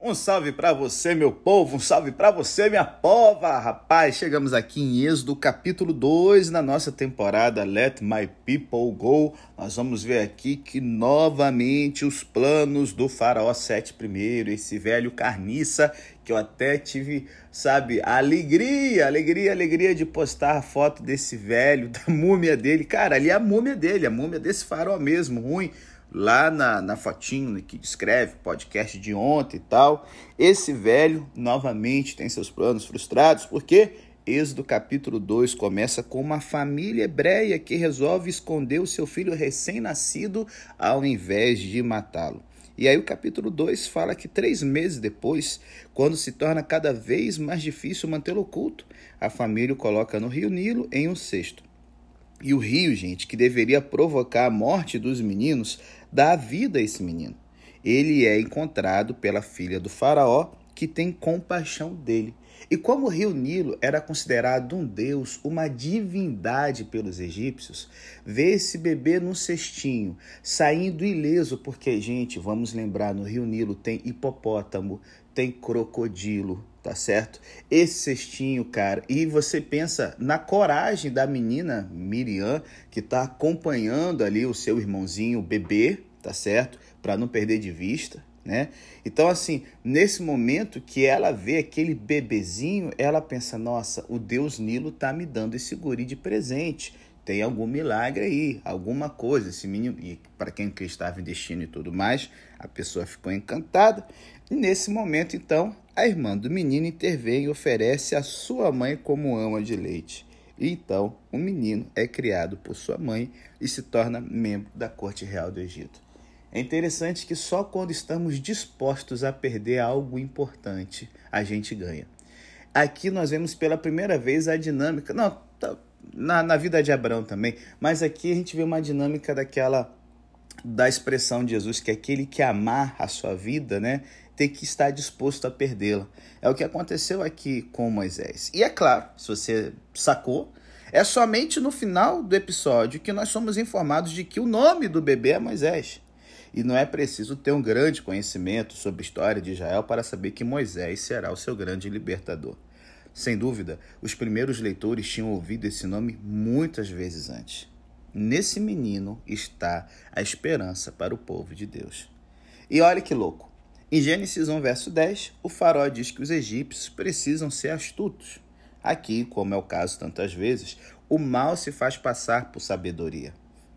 Um salve para você, meu povo, um salve para você, minha pova. Rapaz, chegamos aqui em Êxodo, capítulo 2, na nossa temporada Let My People Go. Nós vamos ver aqui que novamente os planos do faraó Sete primeiro, esse velho carniça que eu até tive, sabe, alegria, alegria, alegria de postar a foto desse velho, da múmia dele. Cara, ali é a múmia dele, a múmia desse faraó mesmo, ruim lá na, na fotinho que descreve podcast de ontem e tal. Esse velho novamente tem seus planos frustrados, porque Êxodo capítulo 2 começa com uma família hebreia que resolve esconder o seu filho recém-nascido ao invés de matá-lo. E aí o capítulo 2 fala que três meses depois, quando se torna cada vez mais difícil mantê-lo oculto, a família o coloca no rio Nilo em um cesto. E o rio, gente, que deveria provocar a morte dos meninos, dá vida a esse menino. Ele é encontrado pela filha do faraó, que tem compaixão dele. E como o rio Nilo era considerado um deus, uma divindade pelos egípcios, ver esse bebê num cestinho, saindo ileso, porque, gente, vamos lembrar, no rio Nilo tem hipopótamo, tem crocodilo, tá certo? Esse cestinho, cara, e você pensa na coragem da menina Miriam, que tá acompanhando ali o seu irmãozinho, bebê, tá certo? Para não perder de vista, né? Então, assim, nesse momento que ela vê aquele bebezinho, ela pensa: nossa, o Deus Nilo tá me dando esse guri de presente. Tem algum milagre aí, alguma coisa. Esse menino, e para quem estava em destino e tudo mais, a pessoa ficou encantada. E nesse momento, então, a irmã do menino intervém e oferece a sua mãe como ama de leite. E então, o menino é criado por sua mãe e se torna membro da corte real do Egito. É interessante que só quando estamos dispostos a perder algo importante, a gente ganha. Aqui nós vemos pela primeira vez a dinâmica, não, tá, na, na vida de Abraão também, mas aqui a gente vê uma dinâmica daquela da expressão de Jesus, que é aquele que amar a sua vida, né, tem que estar disposto a perdê-la. É o que aconteceu aqui com Moisés. E é claro, se você sacou, é somente no final do episódio que nós somos informados de que o nome do bebê é Moisés. E não é preciso ter um grande conhecimento sobre a história de Israel para saber que Moisés será o seu grande libertador. Sem dúvida, os primeiros leitores tinham ouvido esse nome muitas vezes antes. Nesse menino está a esperança para o povo de Deus. E olha que louco. Em Gênesis 1, verso 10, o faraó diz que os egípcios precisam ser astutos. Aqui, como é o caso tantas vezes, o mal se faz passar por sabedoria.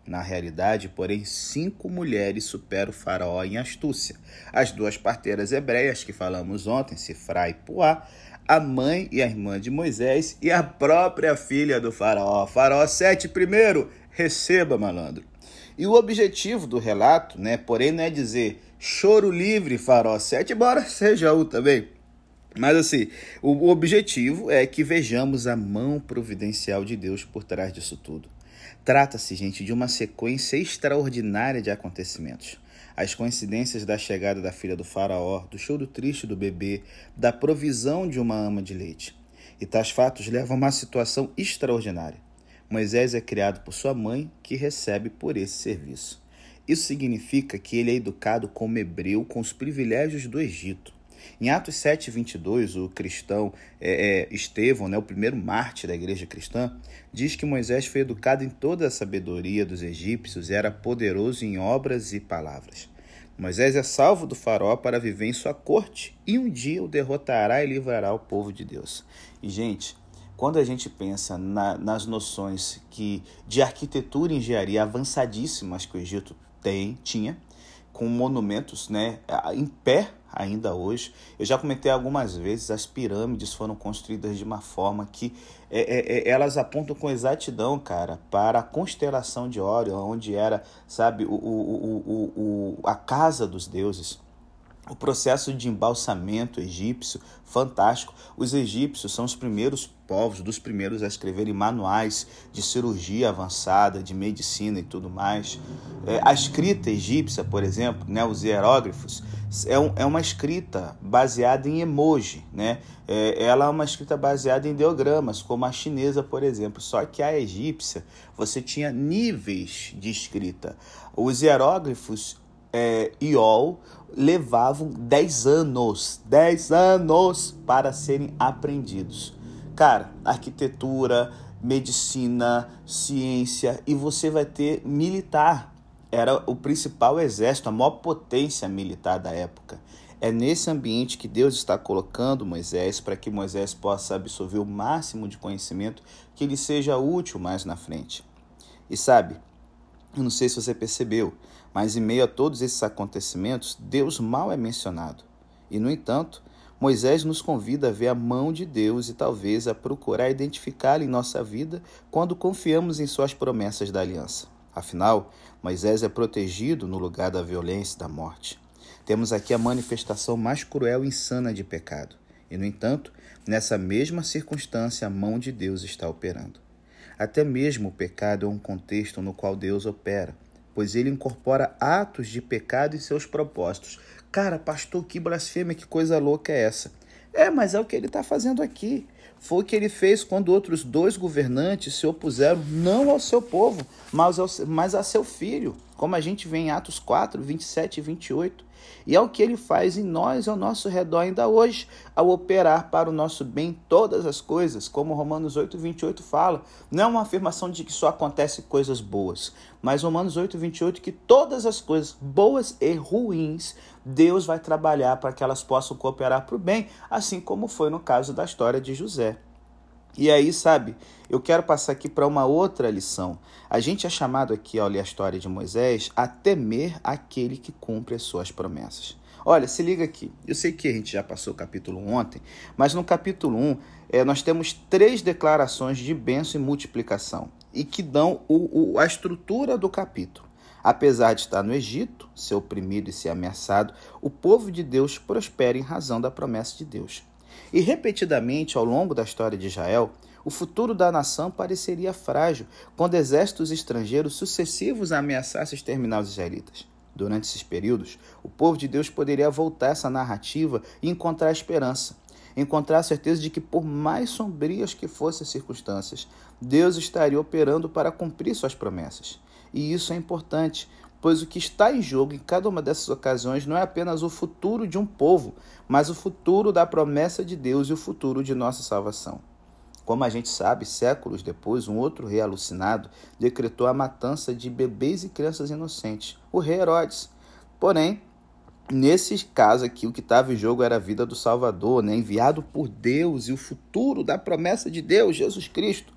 Na realidade, porém, cinco mulheres superam o faraó em astúcia. As duas parteiras hebreias que falamos ontem, Sifra e Puá, a mãe e a irmã de Moisés e a própria filha do faraó. Faraó 7 primeiro, receba, malandro. E o objetivo do relato, né, porém, não é dizer choro livre, faraó 7, embora seja o também. Mas assim, o objetivo é que vejamos a mão providencial de Deus por trás disso tudo. Trata-se, gente, de uma sequência extraordinária de acontecimentos. As coincidências da chegada da filha do faraó, do choro triste do bebê, da provisão de uma ama de leite. E tais fatos levam a uma situação extraordinária. Moisés é criado por sua mãe, que recebe por esse serviço. Isso significa que ele é educado como hebreu com os privilégios do Egito. Em Atos 7, 22, o cristão é, é, Estevão, né, o primeiro mártir da igreja cristã, diz que Moisés foi educado em toda a sabedoria dos egípcios e era poderoso em obras e palavras. Moisés é salvo do faraó para viver em sua corte e um dia o derrotará e livrará o povo de Deus. E, gente, quando a gente pensa na, nas noções que de arquitetura e engenharia avançadíssimas que o Egito tem, tinha, com monumentos né, em pé ainda hoje. Eu já comentei algumas vezes, as pirâmides foram construídas de uma forma que é, é, é, elas apontam com exatidão, cara, para a constelação de Órion, onde era, sabe, o, o, o, o, a casa dos deuses. O processo de embalsamento egípcio, fantástico. Os egípcios são os primeiros povos, dos primeiros a escreverem manuais de cirurgia avançada, de medicina e tudo mais. É, a escrita egípcia, por exemplo, né, os hierógrafos, é, um, é uma escrita baseada em emoji. Né? É, ela é uma escrita baseada em ideogramas, como a chinesa, por exemplo. Só que a egípcia, você tinha níveis de escrita. Os hieróglifos é, IOL levavam 10 anos, 10 anos para serem aprendidos. Cara, arquitetura, medicina, ciência e você vai ter militar. Era o principal exército, a maior potência militar da época. É nesse ambiente que Deus está colocando Moisés para que Moisés possa absorver o máximo de conhecimento que lhe seja útil mais na frente. E sabe, eu não sei se você percebeu, mas em meio a todos esses acontecimentos, Deus mal é mencionado. E, no entanto, Moisés nos convida a ver a mão de Deus e talvez a procurar identificá-la em nossa vida quando confiamos em suas promessas da aliança. Afinal, Moisés é protegido no lugar da violência e da morte. Temos aqui a manifestação mais cruel e insana de pecado. E, no entanto, nessa mesma circunstância, a mão de Deus está operando. Até mesmo o pecado é um contexto no qual Deus opera pois ele incorpora atos de pecado em seus propósitos. Cara, pastor, que blasfêmia, que coisa louca é essa? É, mas é o que ele está fazendo aqui. Foi o que ele fez quando outros dois governantes se opuseram não ao seu povo, mas, ao, mas a seu filho, como a gente vê em Atos 4, 27 e 28. E é o que ele faz em nós, ao nosso redor ainda hoje, ao operar para o nosso bem todas as coisas, como Romanos 8, 28 fala. Não é uma afirmação de que só acontecem coisas boas, mas Romanos 8, 28 que todas as coisas, boas e ruins, Deus vai trabalhar para que elas possam cooperar para o bem, assim como foi no caso da história de José. E aí, sabe, eu quero passar aqui para uma outra lição. A gente é chamado aqui, ao ler a história de Moisés, a temer aquele que cumpre as suas promessas. Olha, se liga aqui. Eu sei que a gente já passou o capítulo 1 ontem, mas no capítulo 1 é, nós temos três declarações de bênção e multiplicação e que dão o, o, a estrutura do capítulo. Apesar de estar no Egito, ser oprimido e ser ameaçado, o povo de Deus prospera em razão da promessa de Deus. E repetidamente ao longo da história de Israel, o futuro da nação pareceria frágil quando exércitos estrangeiros sucessivos ameaçassem exterminar os israelitas. Durante esses períodos, o povo de Deus poderia voltar essa narrativa e encontrar esperança, encontrar a certeza de que, por mais sombrias que fossem as circunstâncias, Deus estaria operando para cumprir suas promessas. E isso é importante, pois o que está em jogo em cada uma dessas ocasiões não é apenas o futuro de um povo, mas o futuro da promessa de Deus e o futuro de nossa salvação. Como a gente sabe, séculos depois, um outro rei alucinado decretou a matança de bebês e crianças inocentes, o rei Herodes. Porém, nesse caso aqui, o que estava em jogo era a vida do Salvador, né? enviado por Deus e o futuro da promessa de Deus, Jesus Cristo.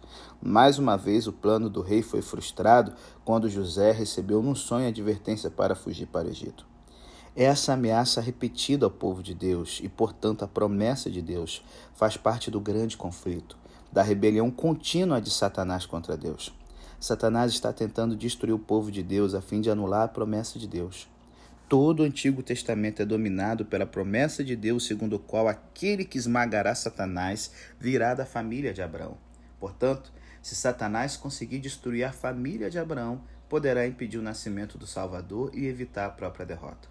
Mais uma vez, o plano do rei foi frustrado quando José recebeu num sonho a advertência para fugir para o Egito. Essa ameaça repetida ao povo de Deus e, portanto, a promessa de Deus faz parte do grande conflito, da rebelião contínua de Satanás contra Deus. Satanás está tentando destruir o povo de Deus a fim de anular a promessa de Deus. Todo o Antigo Testamento é dominado pela promessa de Deus, segundo o qual aquele que esmagará Satanás virá da família de Abraão. Portanto, se Satanás conseguir destruir a família de Abraão, poderá impedir o nascimento do Salvador e evitar a própria derrota.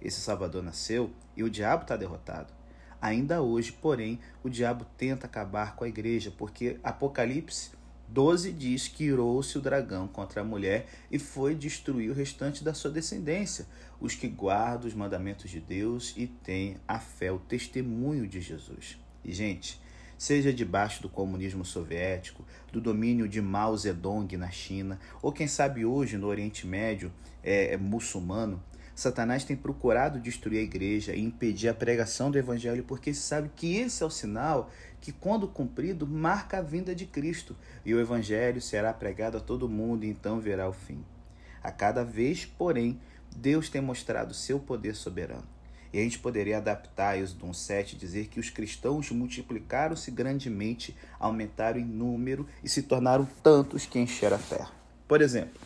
Esse Salvador nasceu e o diabo está derrotado. Ainda hoje, porém, o diabo tenta acabar com a igreja, porque Apocalipse 12 diz que irou-se o dragão contra a mulher e foi destruir o restante da sua descendência, os que guardam os mandamentos de Deus e têm a fé, o testemunho de Jesus. E, gente, seja debaixo do comunismo soviético, do domínio de Mao Zedong na China, ou quem sabe hoje no Oriente Médio é, é muçulmano, Satanás tem procurado destruir a igreja e impedir a pregação do evangelho, porque sabe que esse é o sinal que, quando cumprido, marca a vinda de Cristo e o evangelho será pregado a todo mundo e então verá o fim. A cada vez, porém, Deus tem mostrado seu poder soberano. E a gente poderia adaptar isso de um 7 e dizer que os cristãos multiplicaram-se grandemente, aumentaram em número e se tornaram tantos que encheram a terra. Por exemplo,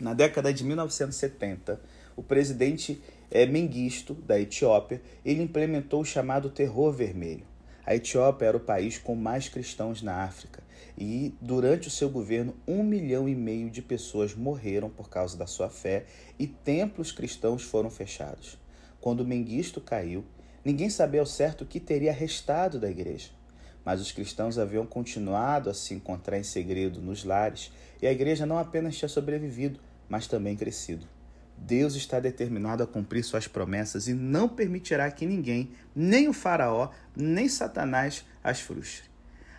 na década de 1970, o presidente é, Mengistu, da Etiópia, ele implementou o chamado terror vermelho. A Etiópia era o país com mais cristãos na África e, durante o seu governo, um milhão e meio de pessoas morreram por causa da sua fé e templos cristãos foram fechados. Quando Mengistu caiu, ninguém sabia ao certo o que teria restado da igreja. Mas os cristãos haviam continuado a se encontrar em segredo nos lares, e a igreja não apenas tinha sobrevivido, mas também crescido. Deus está determinado a cumprir suas promessas e não permitirá que ninguém, nem o Faraó, nem Satanás, as frustre.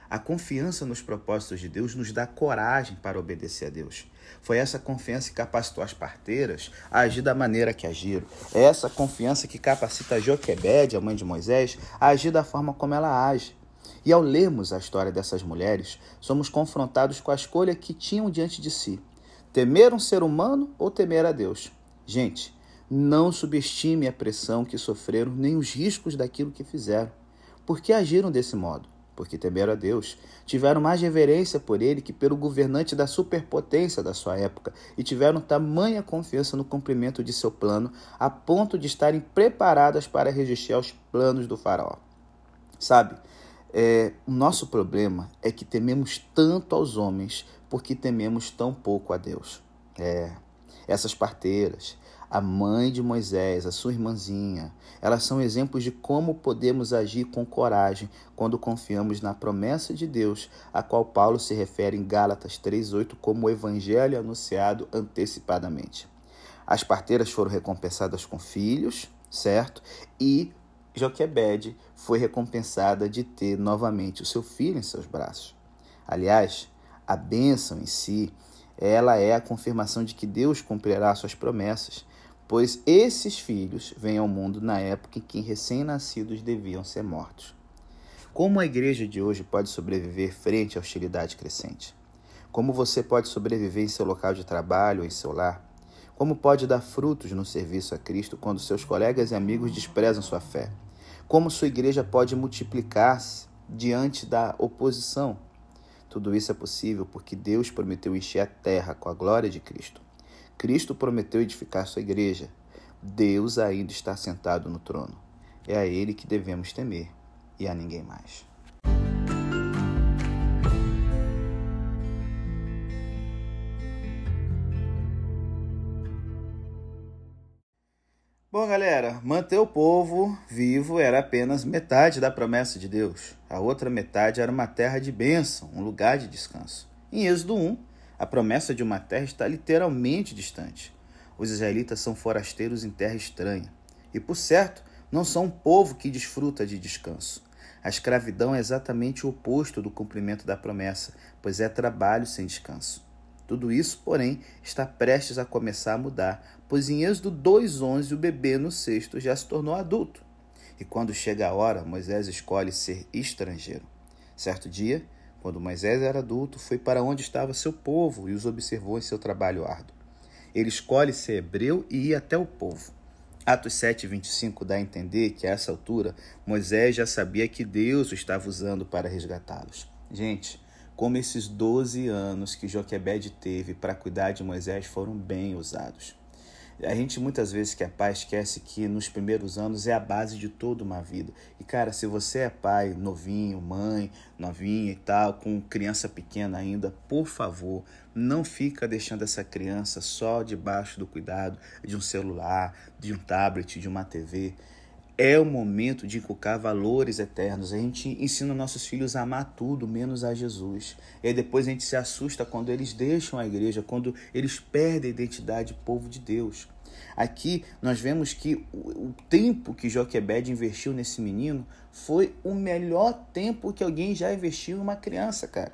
A confiança nos propósitos de Deus nos dá coragem para obedecer a Deus. Foi essa confiança que capacitou as parteiras a agir da maneira que agiram. É essa confiança que capacita Joquebede, a mãe de Moisés, a agir da forma como ela age. E ao lermos a história dessas mulheres, somos confrontados com a escolha que tinham diante de si: temer um ser humano ou temer a Deus. Gente, não subestime a pressão que sofreram nem os riscos daquilo que fizeram. Por que agiram desse modo? Porque temeram a Deus, tiveram mais reverência por ele que pelo governante da superpotência da sua época e tiveram tamanha confiança no cumprimento de seu plano, a ponto de estarem preparadas para resistir aos planos do faraó. Sabe, é, o nosso problema é que tememos tanto aos homens porque tememos tão pouco a Deus. É, essas parteiras, a mãe de Moisés, a sua irmãzinha, elas são exemplos de como podemos agir com coragem quando confiamos na promessa de Deus, a qual Paulo se refere em Gálatas 3:8 como o evangelho anunciado antecipadamente. As parteiras foram recompensadas com filhos, certo? E Joquebede foi recompensada de ter novamente o seu filho em seus braços. Aliás, a bênção em si ela é a confirmação de que Deus cumprirá suas promessas, pois esses filhos vêm ao mundo na época em que recém-nascidos deviam ser mortos. Como a igreja de hoje pode sobreviver frente à hostilidade crescente? Como você pode sobreviver em seu local de trabalho ou em seu lar? Como pode dar frutos no serviço a Cristo quando seus colegas e amigos desprezam sua fé? Como sua igreja pode multiplicar-se diante da oposição? Tudo isso é possível porque Deus prometeu encher a terra com a glória de Cristo. Cristo prometeu edificar sua igreja. Deus ainda está sentado no trono. É a Ele que devemos temer e a ninguém mais. Bom, galera, manter o povo vivo era apenas metade da promessa de Deus. A outra metade era uma terra de bênção, um lugar de descanso. Em Êxodo 1, a promessa de uma terra está literalmente distante. Os israelitas são forasteiros em terra estranha. E, por certo, não são um povo que desfruta de descanso. A escravidão é exatamente o oposto do cumprimento da promessa, pois é trabalho sem descanso. Tudo isso, porém, está prestes a começar a mudar, pois em Êxodo 2,11 o bebê no cesto já se tornou adulto. E quando chega a hora, Moisés escolhe ser estrangeiro. Certo dia, quando Moisés era adulto, foi para onde estava seu povo e os observou em seu trabalho árduo. Ele escolhe ser hebreu e ir até o povo. Atos 7, 25 dá a entender que a essa altura Moisés já sabia que Deus o estava usando para resgatá-los. Gente, como esses 12 anos que Joquebed teve para cuidar de Moisés foram bem usados. A gente muitas vezes que é pai esquece que nos primeiros anos é a base de toda uma vida. E cara, se você é pai novinho, mãe novinha e tal, com criança pequena ainda, por favor, não fica deixando essa criança só debaixo do cuidado de um celular, de um tablet, de uma TV. É o momento de inculcar valores eternos. A gente ensina nossos filhos a amar tudo, menos a Jesus. E depois a gente se assusta quando eles deixam a igreja, quando eles perdem a identidade de povo de Deus. Aqui nós vemos que o tempo que Joquebed investiu nesse menino foi o melhor tempo que alguém já investiu em uma criança, cara.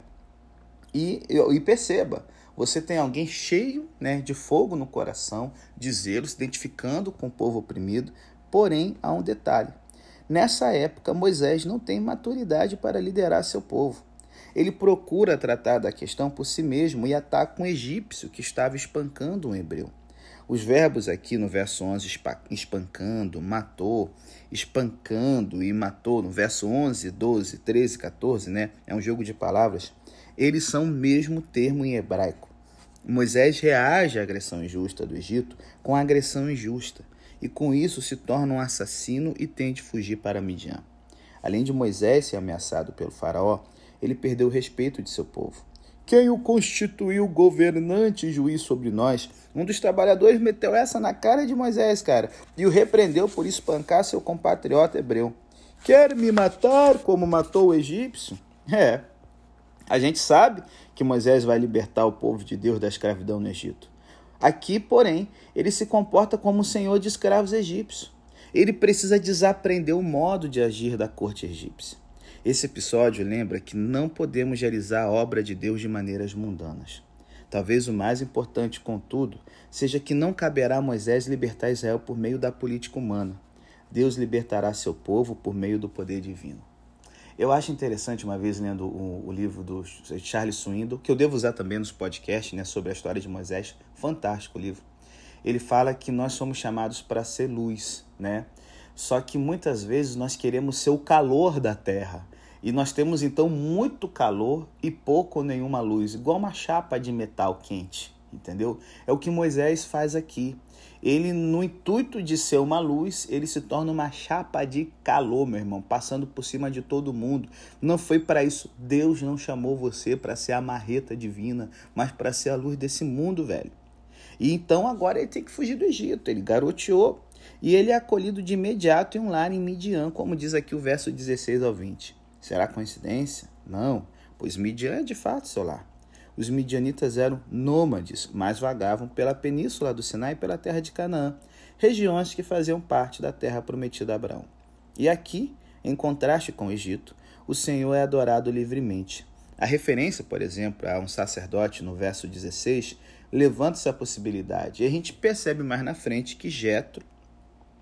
E, e perceba, você tem alguém cheio né, de fogo no coração, de zelo, se identificando com o povo oprimido, Porém, há um detalhe. Nessa época, Moisés não tem maturidade para liderar seu povo. Ele procura tratar da questão por si mesmo e ataca um egípcio que estava espancando um hebreu. Os verbos aqui no verso 11, espancando, matou, espancando e matou, no verso 11, 12, 13, 14, né? É um jogo de palavras. Eles são o mesmo termo em hebraico. Moisés reage à agressão injusta do Egito com a agressão injusta e com isso se torna um assassino e tente fugir para Midian. Além de Moisés ser ameaçado pelo faraó, ele perdeu o respeito de seu povo. Quem o constituiu governante e juiz sobre nós? Um dos trabalhadores meteu essa na cara de Moisés, cara, e o repreendeu por espancar seu compatriota hebreu. Quer me matar como matou o egípcio? É. A gente sabe que Moisés vai libertar o povo de Deus da escravidão no Egito. Aqui, porém, ele se comporta como o senhor de escravos egípcios. Ele precisa desaprender o modo de agir da corte egípcia. Esse episódio lembra que não podemos realizar a obra de Deus de maneiras mundanas. Talvez o mais importante, contudo, seja que não caberá a Moisés libertar Israel por meio da política humana. Deus libertará seu povo por meio do poder divino. Eu acho interessante, uma vez lendo o, o, livro do Charles Swindoll, que eu devo usar também nos podcasts, né, sobre a história de Moisés, fantástico o livro. Ele fala que nós somos chamados para ser luz, né? Só que muitas vezes nós queremos ser o calor da terra. E nós temos então muito calor e pouco ou nenhuma luz, igual uma chapa de metal quente, entendeu? É o que Moisés faz aqui. Ele, no intuito de ser uma luz, ele se torna uma chapa de calor, meu irmão, passando por cima de todo mundo. Não foi para isso. Deus não chamou você para ser a marreta divina, mas para ser a luz desse mundo, velho. E então agora ele tem que fugir do Egito. Ele garoteou e ele é acolhido de imediato em um lar em Midian, como diz aqui o verso 16 ao 20. Será coincidência? Não, pois Midian é de fato seu lar. Os midianitas eram nômades, mas vagavam pela península do Sinai e pela terra de Canaã, regiões que faziam parte da terra prometida a Abraão. E aqui, em contraste com o Egito, o Senhor é adorado livremente. A referência, por exemplo, a um sacerdote no verso 16 levanta essa possibilidade. E a gente percebe mais na frente que Jetro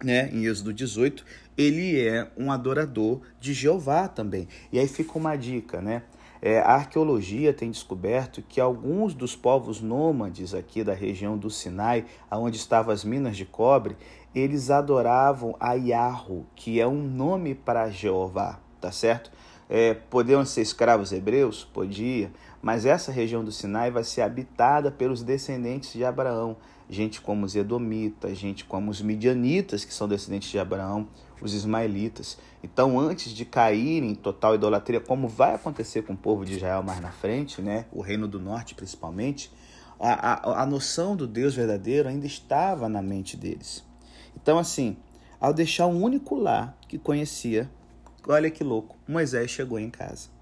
né, em Êxodo 18, ele é um adorador de Jeová também. E aí fica uma dica, né? É, a arqueologia tem descoberto que alguns dos povos nômades aqui da região do Sinai, onde estavam as minas de cobre, eles adoravam a Yahoo, que é um nome para Jeová, tá certo? É, podiam ser escravos hebreus? Podia, mas essa região do Sinai vai ser habitada pelos descendentes de Abraão gente como os Edomitas, gente como os Midianitas, que são descendentes de Abraão, os Ismaelitas. Então, antes de cair em total idolatria, como vai acontecer com o povo de Israel mais na frente, né, o Reino do Norte principalmente, a, a, a noção do Deus verdadeiro ainda estava na mente deles. Então, assim, ao deixar um único lar que conhecia, olha que louco, Moisés chegou em casa.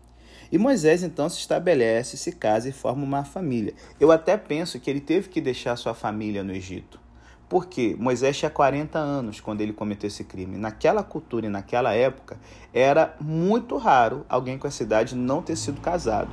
E Moisés então se estabelece, se casa e forma uma família. Eu até penso que ele teve que deixar sua família no Egito. Porque Moisés tinha 40 anos quando ele cometeu esse crime. Naquela cultura e naquela época, era muito raro alguém com essa idade não ter sido casado.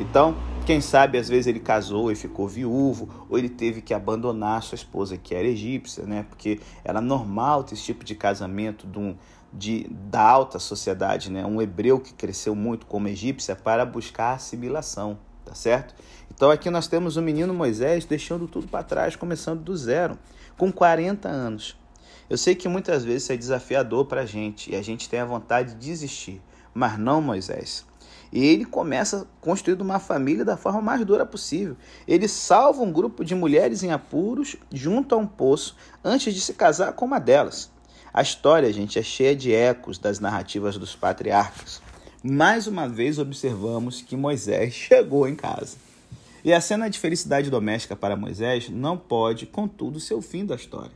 Então, quem sabe às vezes ele casou e ficou viúvo, ou ele teve que abandonar sua esposa que era egípcia, né? Porque era normal ter esse tipo de casamento de um, de, da alta sociedade, né? um hebreu que cresceu muito como egípcia para buscar assimilação, tá certo? Então aqui nós temos o menino Moisés deixando tudo para trás, começando do zero, com 40 anos. Eu sei que muitas vezes isso é desafiador para a gente e a gente tem a vontade de desistir, mas não Moisés. E ele começa construindo uma família da forma mais dura possível. Ele salva um grupo de mulheres em apuros junto a um poço antes de se casar com uma delas. A história, gente, é cheia de ecos das narrativas dos patriarcas. Mais uma vez observamos que Moisés chegou em casa. E a cena de felicidade doméstica para Moisés não pode, contudo, ser o fim da história.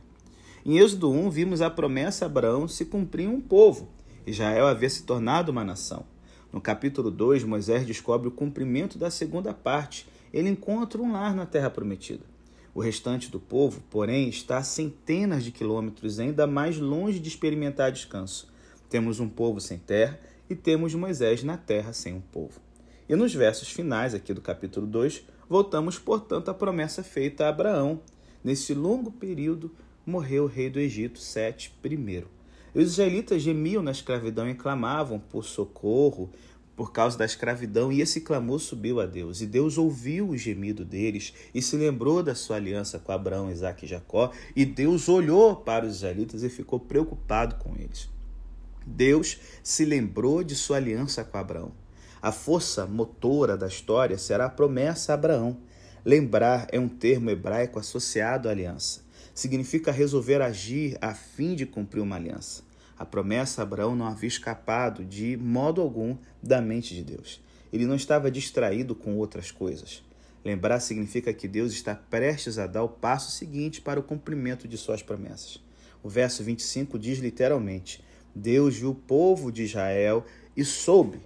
Em Êxodo 1, vimos a promessa a Abraão se cumprir um povo. Israel havia se tornado uma nação. No capítulo 2, Moisés descobre o cumprimento da segunda parte. Ele encontra um lar na terra prometida. O restante do povo, porém, está a centenas de quilômetros ainda mais longe de experimentar descanso. Temos um povo sem terra e temos Moisés na terra sem um povo. E nos versos finais aqui do capítulo 2, voltamos, portanto, à promessa feita a Abraão. Nesse longo período, morreu o rei do Egito, Sete I. Os israelitas gemiam na escravidão e clamavam por socorro, por causa da escravidão, e esse clamor subiu a Deus. E Deus ouviu o gemido deles e se lembrou da sua aliança com Abraão, Isaac e Jacó. E Deus olhou para os israelitas e ficou preocupado com eles. Deus se lembrou de sua aliança com Abraão. A força motora da história será a promessa a Abraão. Lembrar é um termo hebraico associado à aliança. Significa resolver agir a fim de cumprir uma aliança. A promessa a Abraão não havia escapado de modo algum da mente de Deus. Ele não estava distraído com outras coisas. Lembrar significa que Deus está prestes a dar o passo seguinte para o cumprimento de suas promessas. O verso 25 diz literalmente: Deus viu o povo de Israel e soube.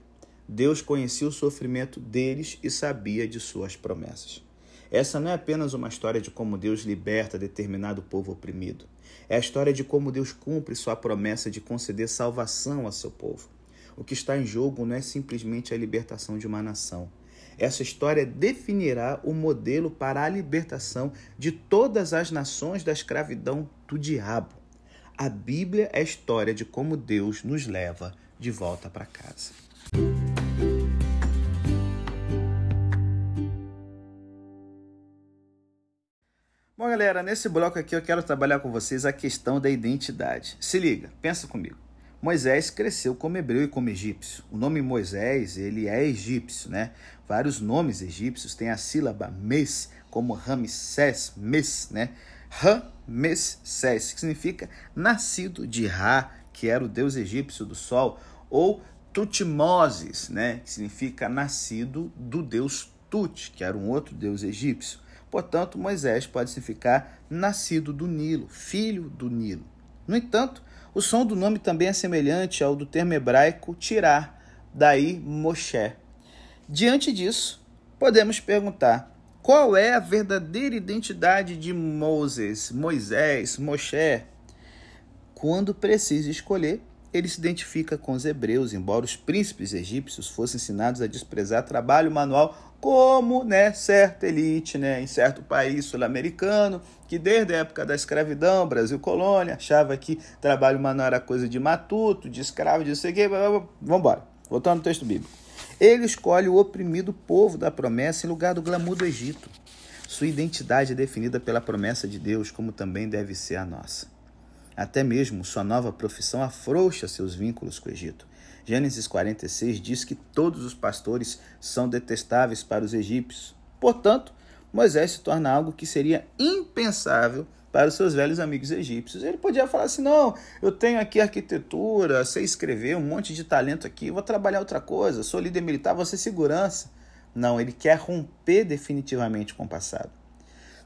Deus conhecia o sofrimento deles e sabia de suas promessas. Essa não é apenas uma história de como Deus liberta determinado povo oprimido. É a história de como Deus cumpre sua promessa de conceder salvação a seu povo. O que está em jogo não é simplesmente a libertação de uma nação. Essa história definirá o modelo para a libertação de todas as nações da escravidão do diabo. A Bíblia é a história de como Deus nos leva de volta para casa. Bom, galera, nesse bloco aqui eu quero trabalhar com vocês a questão da identidade. Se liga, pensa comigo. Moisés cresceu como hebreu e como egípcio. O nome Moisés, ele é egípcio, né? Vários nomes egípcios têm a sílaba mes, como Ramsés, mes, né? Ramsés, que significa nascido de Ra, que era o deus egípcio do sol, ou Tutmoses, né? Que significa nascido do deus Tut, que era um outro deus egípcio. Portanto, Moisés pode significar nascido do Nilo, filho do Nilo. No entanto, o som do nome também é semelhante ao do termo hebraico tirar, daí Moshe. Diante disso, podemos perguntar: qual é a verdadeira identidade de Moses, Moisés, Moshe? Quando precisa escolher, ele se identifica com os hebreus, embora os príncipes egípcios fossem ensinados a desprezar trabalho manual como né, certa elite né, em certo país sul-americano, que desde a época da escravidão, Brasil colônia, achava que trabalho manual era coisa de matuto, de escravo, de sei o Vamos embora. Voltando ao texto bíblico. Ele escolhe o oprimido povo da promessa em lugar do glamour do Egito. Sua identidade é definida pela promessa de Deus, como também deve ser a nossa. Até mesmo sua nova profissão afrouxa seus vínculos com o Egito. Gênesis 46 diz que todos os pastores são detestáveis para os egípcios. Portanto, Moisés se torna algo que seria impensável para os seus velhos amigos egípcios. Ele podia falar assim: não, eu tenho aqui arquitetura, sei escrever, um monte de talento aqui, vou trabalhar outra coisa, sou líder militar, vou ser segurança. Não, ele quer romper definitivamente com o passado.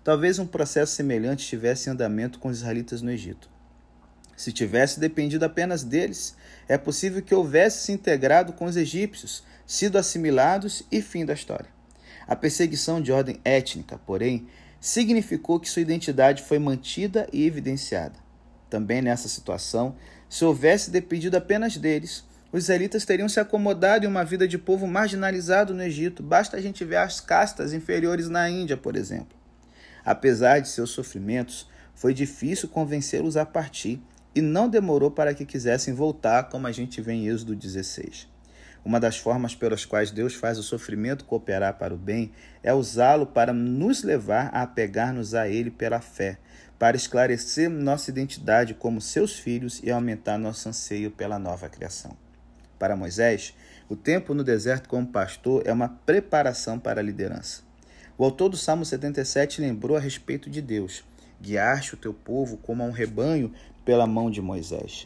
Talvez um processo semelhante estivesse em andamento com os israelitas no Egito. Se tivesse dependido apenas deles, é possível que houvesse se integrado com os egípcios, sido assimilados e fim da história. A perseguição de ordem étnica, porém, significou que sua identidade foi mantida e evidenciada. Também nessa situação, se houvesse dependido apenas deles, os israelitas teriam se acomodado em uma vida de povo marginalizado no Egito. Basta a gente ver as castas inferiores na Índia, por exemplo. Apesar de seus sofrimentos, foi difícil convencê-los a partir e não demorou para que quisessem voltar, como a gente vê em Êxodo 16. Uma das formas pelas quais Deus faz o sofrimento cooperar para o bem é usá-lo para nos levar a apegar-nos a Ele pela fé, para esclarecer nossa identidade como seus filhos e aumentar nosso anseio pela nova criação. Para Moisés, o tempo no deserto como pastor é uma preparação para a liderança. O autor do Salmo 77 lembrou a respeito de Deus: Guiaste o teu povo como a um rebanho pela mão de Moisés.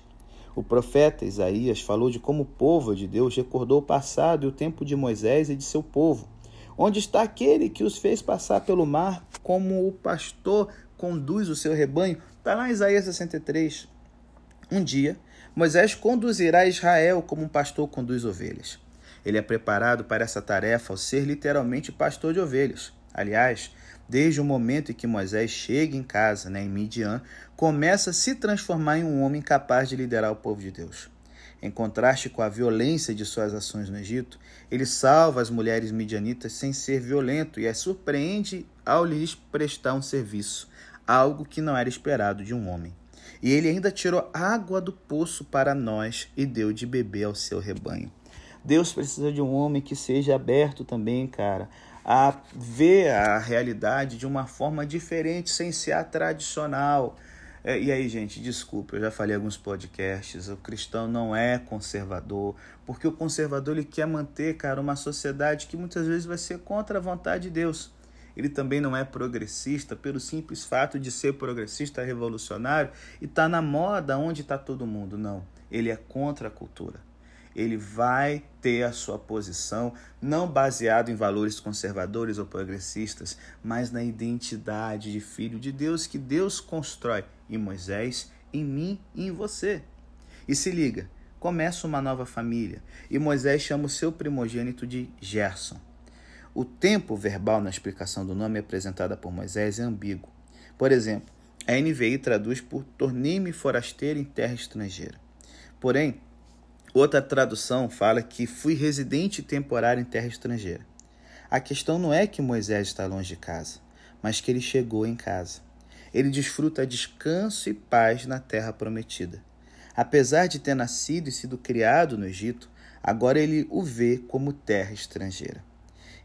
O profeta Isaías falou de como o povo de Deus recordou o passado e o tempo de Moisés e de seu povo. Onde está aquele que os fez passar pelo mar, como o pastor conduz o seu rebanho? Está lá em Isaías 63. Um dia, Moisés conduzirá Israel como um pastor conduz ovelhas. Ele é preparado para essa tarefa ao ser literalmente pastor de ovelhas. Aliás, desde o momento em que Moisés chega em casa, né, em Midian, começa a se transformar em um homem capaz de liderar o povo de Deus. Em contraste com a violência de suas ações no Egito, ele salva as mulheres midianitas sem ser violento e as surpreende ao lhes prestar um serviço, algo que não era esperado de um homem. E ele ainda tirou água do poço para nós e deu de beber ao seu rebanho. Deus precisa de um homem que seja aberto também, cara, a ver a realidade de uma forma diferente, sem ser a tradicional. É, e aí, gente, desculpa, eu já falei alguns podcasts, o cristão não é conservador, porque o conservador ele quer manter, cara, uma sociedade que muitas vezes vai ser contra a vontade de Deus. Ele também não é progressista pelo simples fato de ser progressista, revolucionário e tá na moda onde está todo mundo. Não, ele é contra a cultura ele vai ter a sua posição não baseado em valores conservadores ou progressistas, mas na identidade de filho de Deus que Deus constrói em Moisés, em mim e em você. E se liga, começa uma nova família e Moisés chama o seu primogênito de Gerson. o tempo verbal na explicação do nome apresentada por Moisés é ambíguo. Por exemplo, a NVI traduz por tornei-me forasteiro em terra estrangeira. Porém, outra tradução fala que fui residente temporário em terra estrangeira. A questão não é que Moisés está longe de casa, mas que ele chegou em casa. Ele desfruta descanso e paz na terra prometida. Apesar de ter nascido e sido criado no Egito, agora ele o vê como terra estrangeira.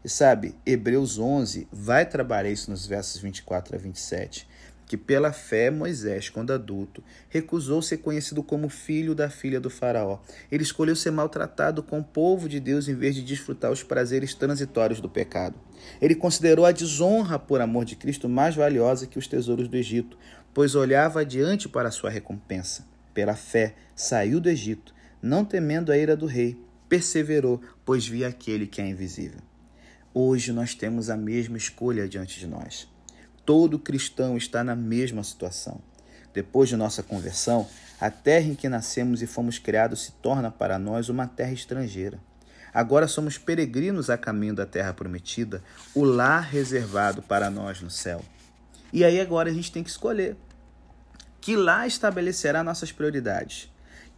E sabe, Hebreus 11 vai trabalhar isso nos versos 24 a 27, que pela fé Moisés, quando adulto, recusou ser conhecido como filho da filha do faraó. Ele escolheu ser maltratado com o povo de Deus em vez de desfrutar os prazeres transitórios do pecado. Ele considerou a desonra por amor de Cristo mais valiosa que os tesouros do Egito, pois olhava adiante para a sua recompensa. Pela fé, saiu do Egito, não temendo a ira do rei, perseverou, pois via aquele que é invisível. Hoje nós temos a mesma escolha diante de nós. Todo cristão está na mesma situação. Depois de nossa conversão, a terra em que nascemos e fomos criados se torna para nós uma terra estrangeira. Agora somos peregrinos a caminho da terra prometida, o lar reservado para nós no céu. E aí agora a gente tem que escolher. Que lá estabelecerá nossas prioridades?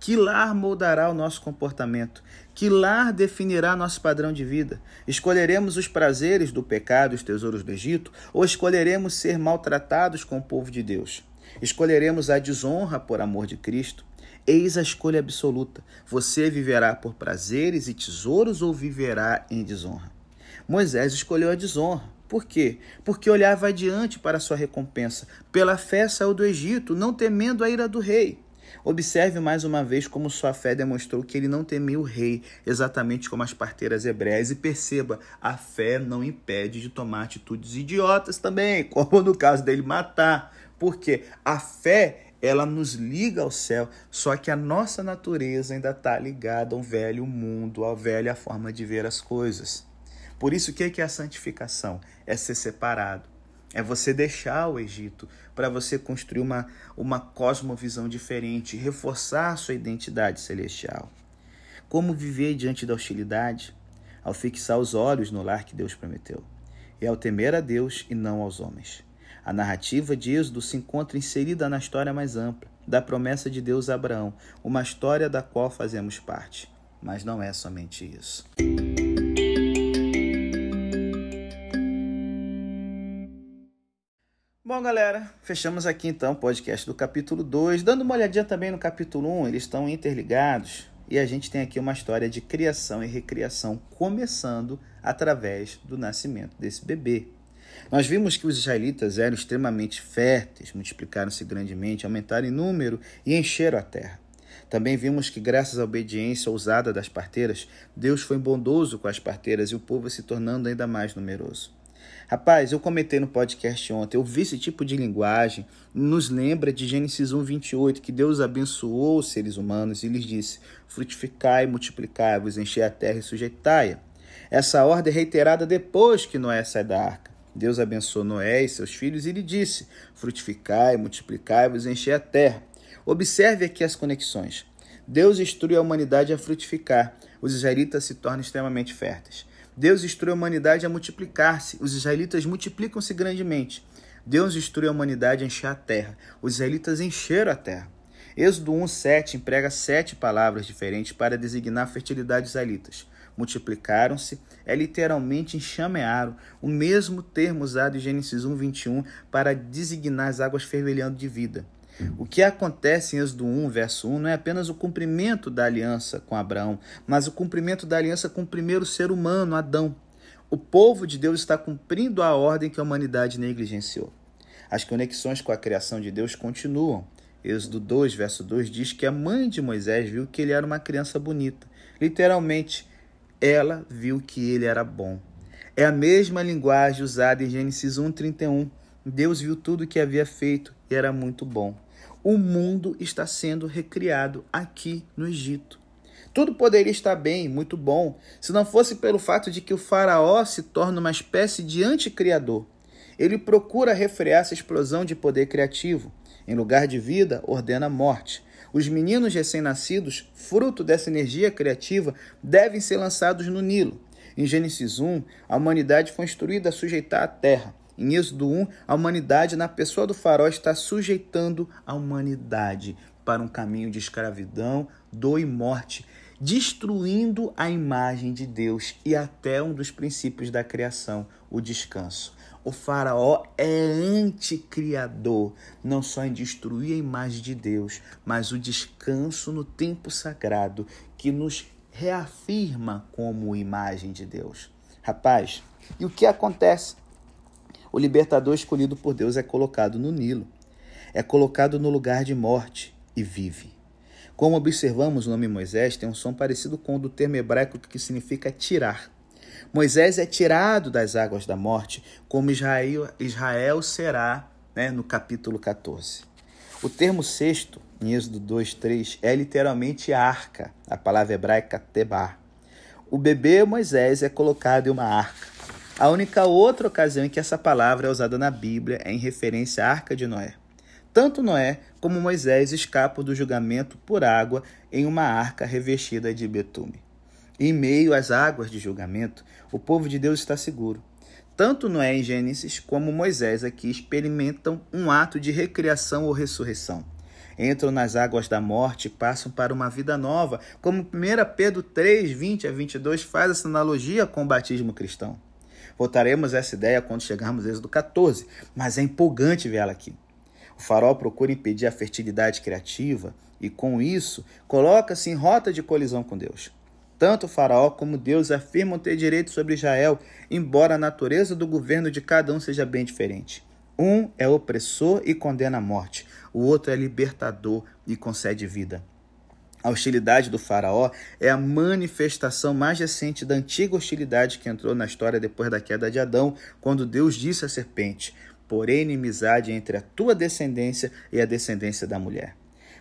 Que lar moldará o nosso comportamento? Que lar definirá nosso padrão de vida? Escolheremos os prazeres do pecado, os tesouros do Egito, ou escolheremos ser maltratados com o povo de Deus? Escolheremos a desonra por amor de Cristo? Eis a escolha absoluta. Você viverá por prazeres e tesouros ou viverá em desonra? Moisés escolheu a desonra. Por quê? Porque olhava adiante para sua recompensa. Pela fé saiu do Egito, não temendo a ira do rei. Observe mais uma vez como sua fé demonstrou que ele não temia o rei, exatamente como as parteiras hebreias. E perceba, a fé não impede de tomar atitudes idiotas também, como no caso dele matar. Porque a fé ela nos liga ao céu, só que a nossa natureza ainda está ligada ao velho mundo, à velha forma de ver as coisas. Por isso, o que é a santificação? É ser separado. É você deixar o Egito para você construir uma, uma cosmovisão diferente, reforçar sua identidade celestial. Como viver diante da hostilidade? Ao fixar os olhos no lar que Deus prometeu. E ao temer a Deus e não aos homens. A narrativa de Êxodo se encontra inserida na história mais ampla, da promessa de Deus a Abraão, uma história da qual fazemos parte. Mas não é somente isso. Bom, galera, fechamos aqui então o podcast do capítulo 2. Dando uma olhadinha também no capítulo 1, um, eles estão interligados. E a gente tem aqui uma história de criação e recriação, começando através do nascimento desse bebê. Nós vimos que os israelitas eram extremamente férteis, multiplicaram-se grandemente, aumentaram em número e encheram a terra. Também vimos que, graças à obediência ousada das parteiras, Deus foi bondoso com as parteiras e o povo se tornando ainda mais numeroso. Rapaz, eu comentei no podcast ontem, eu vi esse tipo de linguagem, nos lembra de Gênesis 1, 28, que Deus abençoou os seres humanos e lhes disse: frutificai, multiplicai-vos, enchei a terra e sujeitai-a. Essa ordem é reiterada depois que Noé sai da arca. Deus abençoou Noé e seus filhos e lhe disse: frutificai, multiplicai-vos, enchei a terra. Observe aqui as conexões. Deus instrui a humanidade a frutificar, os israelitas se tornam extremamente férteis. Deus instrui a humanidade a multiplicar-se. Os israelitas multiplicam-se grandemente. Deus instrui a humanidade a encher a terra. Os israelitas encheram a terra. Êxodo 1,7 emprega sete palavras diferentes para designar a fertilidade dos israelitas. Multiplicaram-se, é literalmente enxamearam, o mesmo termo usado em Gênesis 1,21 para designar as águas fervilhando de vida. O que acontece em Êxodo 1, verso 1, não é apenas o cumprimento da aliança com Abraão, mas o cumprimento da aliança com o primeiro ser humano, Adão. O povo de Deus está cumprindo a ordem que a humanidade negligenciou. As conexões com a criação de Deus continuam. Êxodo 2, verso 2 diz que a mãe de Moisés viu que ele era uma criança bonita. Literalmente, ela viu que ele era bom. É a mesma linguagem usada em Gênesis 1:31. Deus viu tudo o que havia feito era muito bom o mundo está sendo recriado aqui no Egito. Tudo poderia estar bem, muito bom, se não fosse pelo fato de que o faraó se torna uma espécie de anticriador. Ele procura refrear essa explosão de poder criativo. Em lugar de vida, ordena a morte. Os meninos recém-nascidos, fruto dessa energia criativa, devem ser lançados no Nilo. Em Gênesis 1, a humanidade foi instruída a sujeitar a terra. Em Êxodo 1, a humanidade, na pessoa do faraó, está sujeitando a humanidade para um caminho de escravidão, dor e morte, destruindo a imagem de Deus e até um dos princípios da criação, o descanso. O faraó é anticriador, não só em destruir a imagem de Deus, mas o descanso no tempo sagrado que nos reafirma como imagem de Deus. Rapaz, e o que acontece? O libertador escolhido por Deus é colocado no Nilo, é colocado no lugar de morte e vive. Como observamos, o nome Moisés tem um som parecido com o do termo hebraico que significa tirar. Moisés é tirado das águas da morte, como Israel, Israel será né, no capítulo 14. O termo sexto, em Êxodo 2, 3, é literalmente arca, a palavra hebraica tebar. O bebê Moisés é colocado em uma arca. A única outra ocasião em que essa palavra é usada na Bíblia é em referência à arca de Noé. Tanto Noé como Moisés escapam do julgamento por água em uma arca revestida de betume. Em meio às águas de julgamento, o povo de Deus está seguro. Tanto Noé em Gênesis como Moisés aqui experimentam um ato de recriação ou ressurreição. Entram nas águas da morte e passam para uma vida nova, como 1 Pedro 3, 20 a 22 faz essa analogia com o batismo cristão. Voltaremos a essa ideia quando chegarmos a Êxodo 14, mas é empolgante vê-la aqui. O farol procura impedir a fertilidade criativa e, com isso, coloca-se em rota de colisão com Deus. Tanto o Faraó como Deus afirmam ter direito sobre Israel, embora a natureza do governo de cada um seja bem diferente. Um é opressor e condena a morte, o outro é libertador e concede vida. A hostilidade do Faraó é a manifestação mais recente da antiga hostilidade que entrou na história depois da queda de Adão, quando Deus disse à serpente: porém inimizade entre a tua descendência e a descendência da mulher.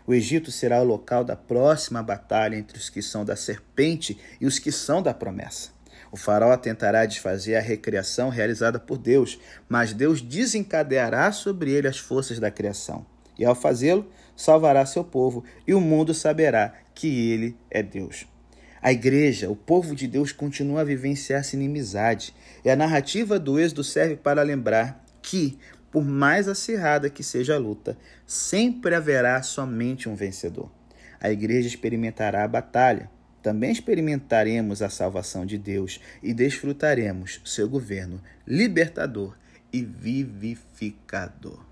O Egito será o local da próxima batalha entre os que são da serpente e os que são da promessa. O faraó tentará desfazer a recriação realizada por Deus, mas Deus desencadeará sobre ele as forças da criação. E ao fazê-lo, salvará seu povo, e o mundo saberá que ele é Deus. A igreja, o povo de Deus, continua a vivenciar essa inimizade, e a narrativa do Êxodo serve para lembrar que, por mais acirrada que seja a luta, sempre haverá somente um vencedor. A igreja experimentará a batalha. Também experimentaremos a salvação de Deus e desfrutaremos seu governo libertador e vivificador.